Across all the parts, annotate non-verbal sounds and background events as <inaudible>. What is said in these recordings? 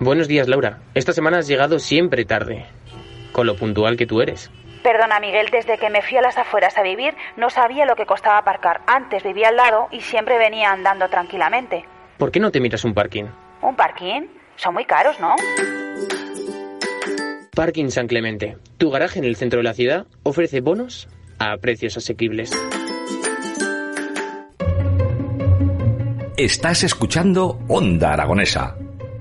Buenos días, Laura. Esta semana has llegado siempre tarde, con lo puntual que tú eres. Perdona, Miguel, desde que me fui a las afueras a vivir no sabía lo que costaba aparcar. Antes vivía al lado y siempre venía andando tranquilamente. ¿Por qué no te miras un parking? ¿Un parking? Son muy caros, ¿no? Parking San Clemente. Tu garaje en el centro de la ciudad ofrece bonos a precios asequibles. Estás escuchando Onda Aragonesa,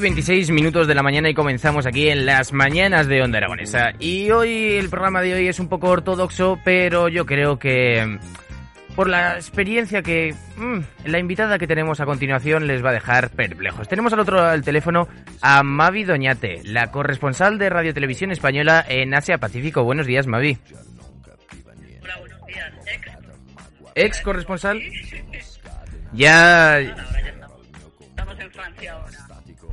Y 26 minutos de la mañana y comenzamos aquí en las mañanas de Onda Aragonesa. Y hoy, el programa de hoy es un poco ortodoxo, pero yo creo que por la experiencia que mm, la invitada que tenemos a continuación les va a dejar perplejos. Tenemos al otro del teléfono a Mavi Doñate, la corresponsal de Radio Televisión Española en Asia Pacífico. Buenos días, Mavi. Hola, buenos días. Ex. Ex corresponsal. Ya,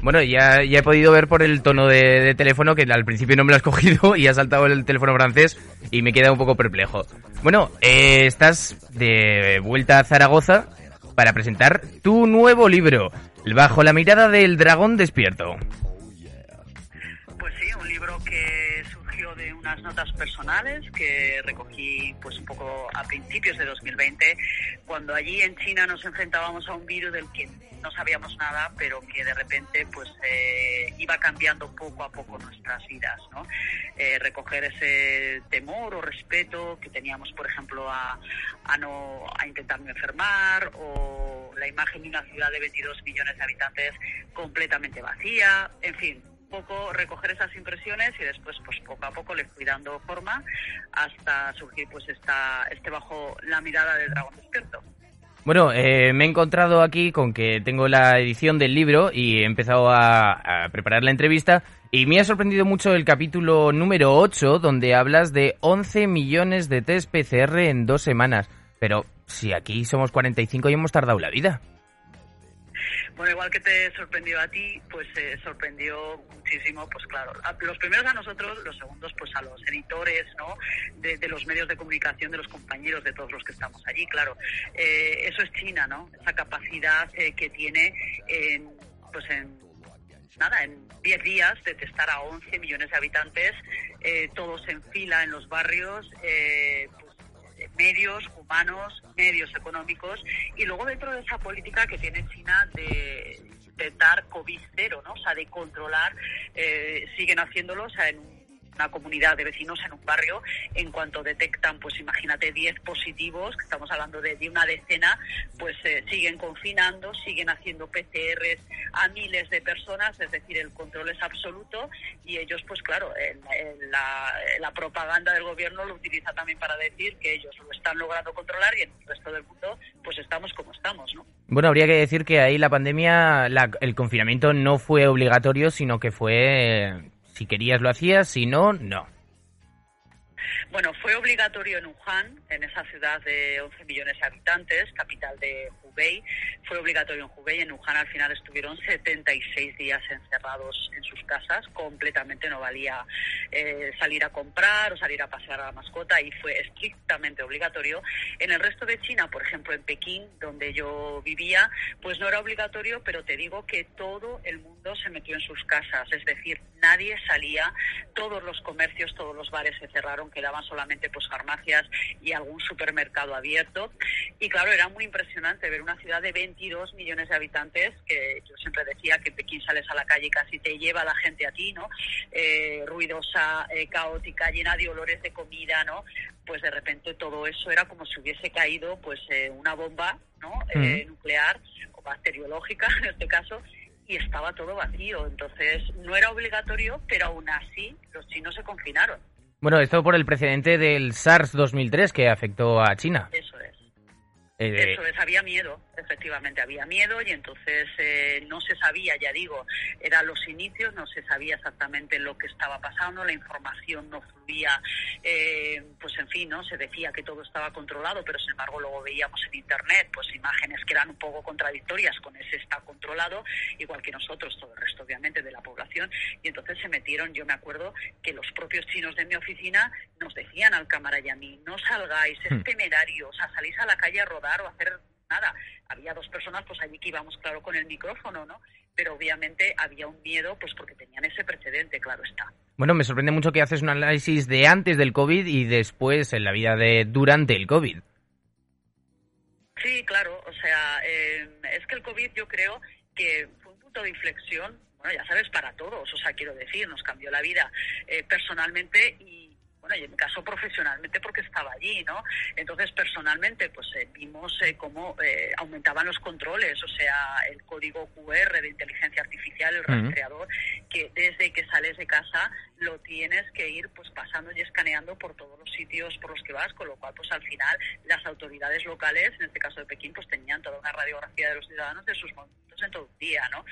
bueno, ya, ya he podido ver por el tono de, teléfono que al principio no me lo has <laughs> cogido y ha saltado el teléfono francés y me queda un poco perplejo. Bueno, eh, estás de vuelta a Zaragoza para presentar tu nuevo libro, Bajo la mirada del dragón despierto. Unas notas personales que recogí pues un poco a principios de 2020, cuando allí en China nos enfrentábamos a un virus del que no sabíamos nada, pero que de repente pues eh, iba cambiando poco a poco nuestras vidas, ¿no? Eh, recoger ese temor o respeto que teníamos, por ejemplo, a, a no a intentar no enfermar o la imagen de una ciudad de 22 millones de habitantes completamente vacía, en fin, poco recoger esas impresiones y después pues poco a poco le fui dando forma hasta surgir pues esta este bajo la mirada del dragón despierto. Bueno, eh, me he encontrado aquí con que tengo la edición del libro y he empezado a, a preparar la entrevista y me ha sorprendido mucho el capítulo número 8 donde hablas de 11 millones de test PCR en dos semanas. Pero si aquí somos 45 y hemos tardado la vida. Bueno, igual que te sorprendió a ti, pues eh, sorprendió muchísimo, pues claro, los primeros a nosotros, los segundos pues a los editores, ¿no? De, los medios de comunicación, de los compañeros, de todos los que estamos allí, claro. Eh, eso es China, ¿no? Esa capacidad eh, que tiene en, pues en nada, en 10 días de testar a 11 millones de habitantes, eh, todos en fila en los barrios, pues, medios humanos, medios económicos, y luego dentro de esa política que tiene China de intentar COVID cero, ¿no? O sea, de controlar, eh, siguen haciéndolo, o sea, en un una comunidad de vecinos en un barrio, en cuanto detectan, pues imagínate, 10 positivos, que estamos hablando de, de una decena, pues eh, siguen confinando, siguen haciendo PCRs a miles de personas, es decir, el control es absoluto y ellos, pues claro, en- en la, la propaganda del gobierno lo utiliza también para decir que ellos lo están logrando controlar y en el resto del mundo, pues estamos como estamos, ¿no? Bueno, habría que decir que ahí la pandemia, la- el confinamiento no fue obligatorio, sino que fue, si querías lo hacías, si no, no. Bueno, fue obligatorio en Wuhan, en esa ciudad de 11 millones de habitantes, capital de Hubei. Fue obligatorio en Hubei. En Wuhan al final estuvieron 76 días encerrados en sus casas. Completamente no valía eh, salir a comprar o salir a pasear a la mascota y fue estrictamente obligatorio. En el resto de China, por ejemplo en Pekín, donde yo vivía, pues no era obligatorio, pero te digo que todo el mundo se metió en sus casas. Es decir, nadie salía, todos los comercios, todos los bares se cerraron, quedaban solamente pues farmacias y algún supermercado abierto. Y claro, era muy impresionante ver una ciudad de 22 millones de habitantes, que yo siempre decía que Pekín sales a la calle y casi te lleva la gente a ti, ¿no? Eh, ruidosa, eh, caótica, llena de olores de comida, ¿no? Pues de repente todo eso era como si hubiese caído pues eh, una bomba, ¿no? nuclear o bacteriológica <laughs> en este caso y estaba todo vacío. Entonces no era obligatorio, pero aún así los chinos se confinaron. Bueno, esto por el precedente del SARS 2003 que afectó a China. Es. Eh, Eso es, había miedo, efectivamente había miedo y entonces eh, no se sabía, ya digo, eran los inicios, no se sabía exactamente lo que estaba pasando, la información no fluía, eh, pues en fin, no se decía que todo estaba controlado, pero sin embargo luego veíamos en internet pues imágenes que eran un poco contradictorias con ese está controlado, igual que nosotros, todo el resto obviamente de la población, y entonces se metieron, yo me acuerdo que los propios chinos de mi oficina nos decían al cámara y a mí, no salgáis, es hmm. temerario, o sea, salís a la calle a rodar o hacer nada. Había dos personas, pues allí que íbamos, claro, con el micrófono, ¿no? Pero obviamente había un miedo, pues porque tenían ese precedente, claro está. Bueno, me sorprende mucho que haces un análisis de antes del COVID y después en la vida de durante el COVID. Sí, claro, o sea, eh, es que el COVID yo creo que fue un punto de inflexión, bueno, ya sabes, para todos, o sea, quiero decir, nos cambió la vida eh, personalmente y bueno, y en mi caso profesionalmente porque estaba allí, ¿no? Entonces, personalmente, pues eh, vimos eh, cómo eh, aumentaban los controles, o sea, el código QR de inteligencia artificial, el rastreador, que desde que sales de casa lo tienes que ir pues pasando y escaneando por todos los sitios por los que vas, con lo cual, pues al final, las autoridades locales, en este caso de Pekín, pues tenían toda una radiografía de los ciudadanos de sus movimientos en todo el día, ¿no?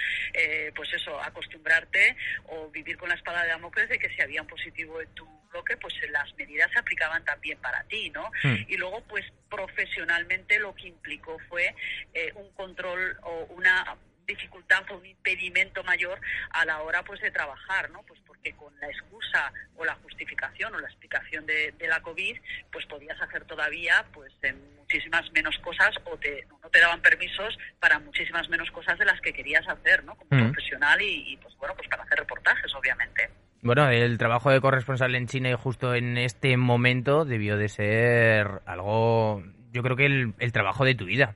pues eso, acostumbrarte o vivir con la espada de Damocles de que si había un positivo en tu bloque, pues las medidas se aplicaban también para ti, ¿no? Hmm. Y luego, pues profesionalmente lo que implicó fue eh, un control o una dificultad o un impedimento mayor a la hora pues de trabajar, ¿no? Pues porque con la excusa o la justificación o la explicación de, la COVID, pues podías hacer todavía pues muchísimas menos cosas o te, no te daban permisos para muchísimas menos cosas de las que querías hacer, ¿no? Como hmm. profesional y, y, pues bueno, pues para hacer reportajes, obviamente. Bueno, el trabajo de corresponsal en China y justo en este momento debió de ser algo, yo creo que el, trabajo de tu vida.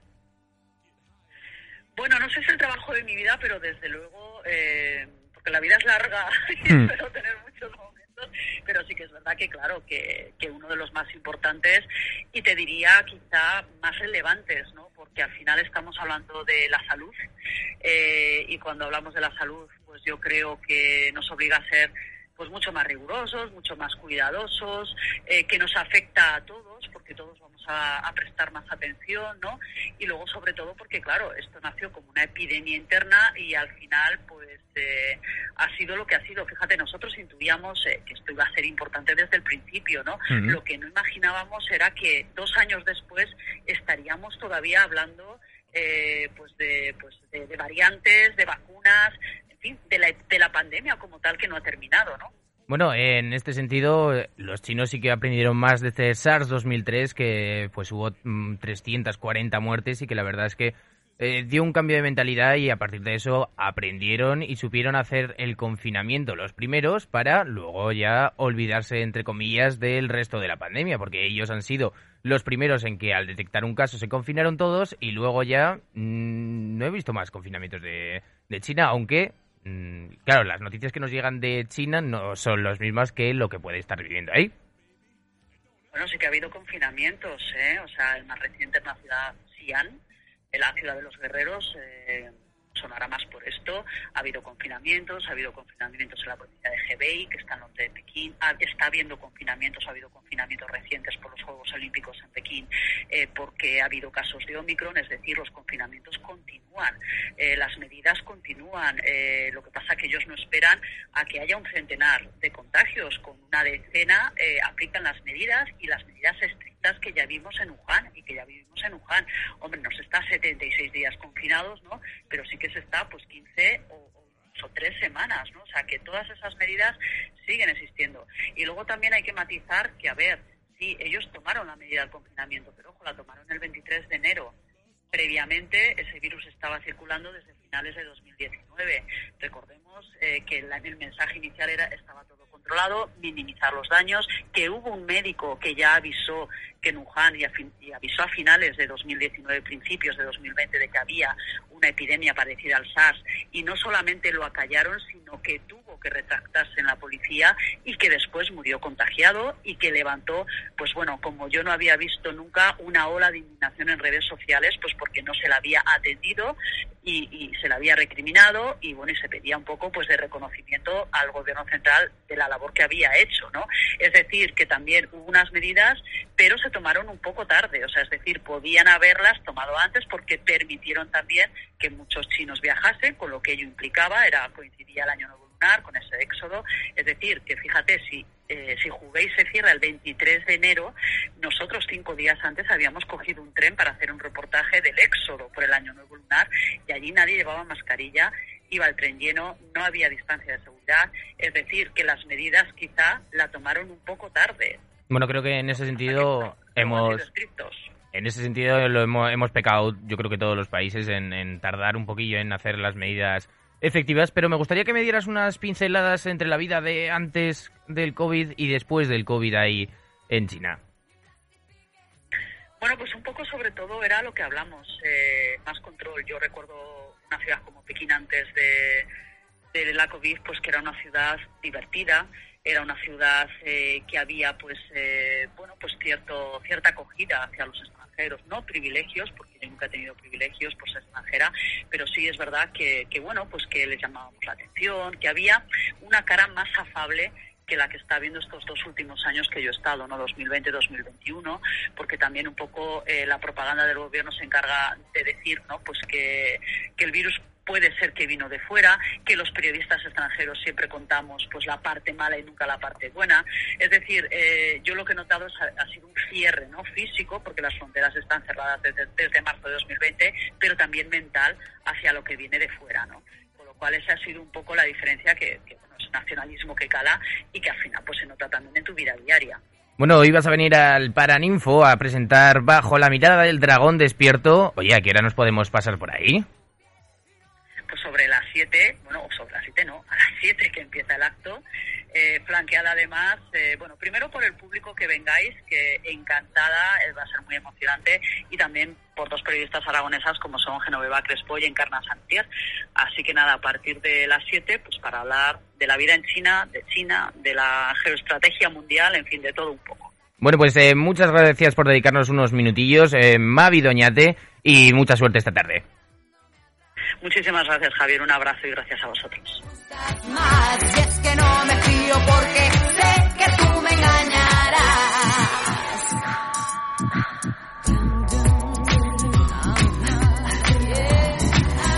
Bueno, no sé si es el trabajo de mi vida, pero desde luego, eh, porque la vida es larga <laughs> y hmm. espero tener muchos momentos, pero sí que es verdad que, claro, que, uno de los más importantes y te diría quizá más relevantes, ¿no? Porque al final estamos hablando de la salud eh, y cuando hablamos de la salud, pues yo creo que nos obliga a ser pues mucho más rigurosos, mucho más cuidadosos, eh, que nos afecta a todos, porque todos vamos a, prestar más atención, ¿no? Y luego, sobre todo, porque, claro, esto nació como una epidemia interna y al final, pues, eh, ha sido lo que ha sido. Fíjate, nosotros intuíamos eh, que esto iba a ser importante desde el principio, ¿no? Lo que no imaginábamos era que dos años después estaríamos todavía hablando pues, de, pues de variantes, de vacunas, de la, de la pandemia como tal que no ha terminado, ¿no? Bueno, en este sentido, los chinos sí que aprendieron más de este SARS 2003, que pues hubo 340 mm, muertes y que la verdad es que eh, dio un cambio de mentalidad y a partir de eso aprendieron y supieron hacer el confinamiento los primeros para luego ya olvidarse, entre comillas, del resto de la pandemia, porque ellos han sido los primeros en que al detectar un caso se confinaron todos y luego ya mm, no he visto más confinamientos de, China, aunque claro, las noticias que nos llegan de China no son las mismas que lo que puede estar viviendo ahí. Bueno, sí que ha habido confinamientos, ¿eh? O sea, el más reciente en la ciudad Xi'an, en la ciudad de los guerreros, eh, sonará más por esto. Ha habido confinamientos, ha habido confinamientos en la provincia de Hebei, que está al norte de Pekín. está habiendo confinamientos, ha habido confinamientos recientes por los Juegos Olímpicos en Pekín, eh, porque ha habido casos de Omicron, es decir, los confinamientos continúan, eh, las medidas continúan. Eh, lo que pasa que ellos no esperan a que haya un centenar de contagios. Con una decena aplican las medidas y las medidas estrictas que ya vimos en Wuhan y que ya vivimos en Wuhan. Hombre, nos está 76 días confinados, ¿no? Pero sí que se está pues 15 o, o tres semanas, ¿no? O sea, que todas esas medidas siguen existiendo. Y luego también hay que matizar que, a ver, sí, ellos tomaron la medida del confinamiento, pero ojo, la tomaron el 23 de enero. Previamente, ese virus estaba circulando desde finales de 2019. Recordemos eh, que el, el mensaje inicial era estaba todo controlado, minimizar los daños, que hubo un médico que ya avisó que en y, y avisó a finales de 2019, principios de 2020, de que había una epidemia parecida al SARS. Y no solamente lo acallaron, sino que tuvo que retractarse en la policía y que después murió contagiado y que levantó, pues bueno, como yo no había visto nunca, una ola de indignación en redes sociales, pues porque no se la había atendido y, se la había recriminado y bueno, y se pedía un poco pues de reconocimiento al gobierno central de la labor que había hecho, ¿no? Es decir, que también hubo unas medidas, pero se tomaron un poco tarde, o sea, es decir, podían haberlas tomado antes porque permitieron también que muchos chinos viajasen, con lo que ello implicaba, era coincidía el año nuevo lunar con ese éxodo, es decir, que fíjate si eh, si juguéis se cierra el 23 de enero, nosotros cinco días antes habíamos cogido un tren para hacer un reportaje del éxodo por el año nuevo lunar y allí nadie llevaba mascarilla, iba el tren lleno, no había distancia de seguridad, es decir, que las medidas quizá la tomaron un poco tarde. Bueno, creo que en ese sentido hemos... En ese sentido lo hemos, hemos pecado, yo creo que todos los países, en, en tardar un poquillo en hacer las medidas efectivas, pero me gustaría que me dieras unas pinceladas entre la vida de antes del COVID y después del COVID ahí en China. Bueno, pues un poco sobre todo era lo que hablamos, eh, más control. Yo recuerdo una ciudad como Pekín antes de, de la COVID, pues que era una ciudad divertida, era una ciudad eh, que había pues eh, bueno pues cierto cierta acogida hacia los extranjeros, no privilegios, porque yo nunca he tenido privilegios por ser extranjera, pero sí es verdad que, que bueno pues que les llamábamos la atención, que había una cara más afable que la que está viendo estos dos últimos años que yo he estado, ¿no? 2020-2021, porque también un poco eh, la propaganda del gobierno se encarga de decir, ¿no? Pues que, que el virus puede ser que vino de fuera, que los periodistas extranjeros siempre contamos pues la parte mala y nunca la parte buena. Es decir, eh, yo lo que he notado es, ha, sido un cierre ¿no? físico, porque las fronteras están cerradas desde, desde marzo de 2020, pero también mental hacia lo que viene de fuera. ¿no? Con lo cual esa ha sido un poco la diferencia que, que bueno, es nacionalismo que cala y que al final pues se nota también en tu vida diaria. Bueno, hoy vas a venir al Paraninfo a presentar Bajo la mirada del dragón despierto. Oye, ¿a qué hora nos podemos pasar por ahí? Pues sobre las 7, bueno, sobre las 7 no, a las 7 que empieza el acto, eh, flanqueada además, eh, bueno, primero por el público que vengáis, que encantada, eh, va a ser muy emocionante, y también por dos periodistas aragonesas como son Genoveva Crespo y Encarna Santier. Así que nada, a partir de las 7, pues para hablar de la vida en China, de China, de la geoestrategia mundial, en fin, de todo un poco. Bueno, pues eh, muchas gracias por dedicarnos unos minutillos, eh, Mavi Doñate, y mucha suerte esta tarde. Muchísimas gracias, Javier. Un abrazo y gracias a vosotros.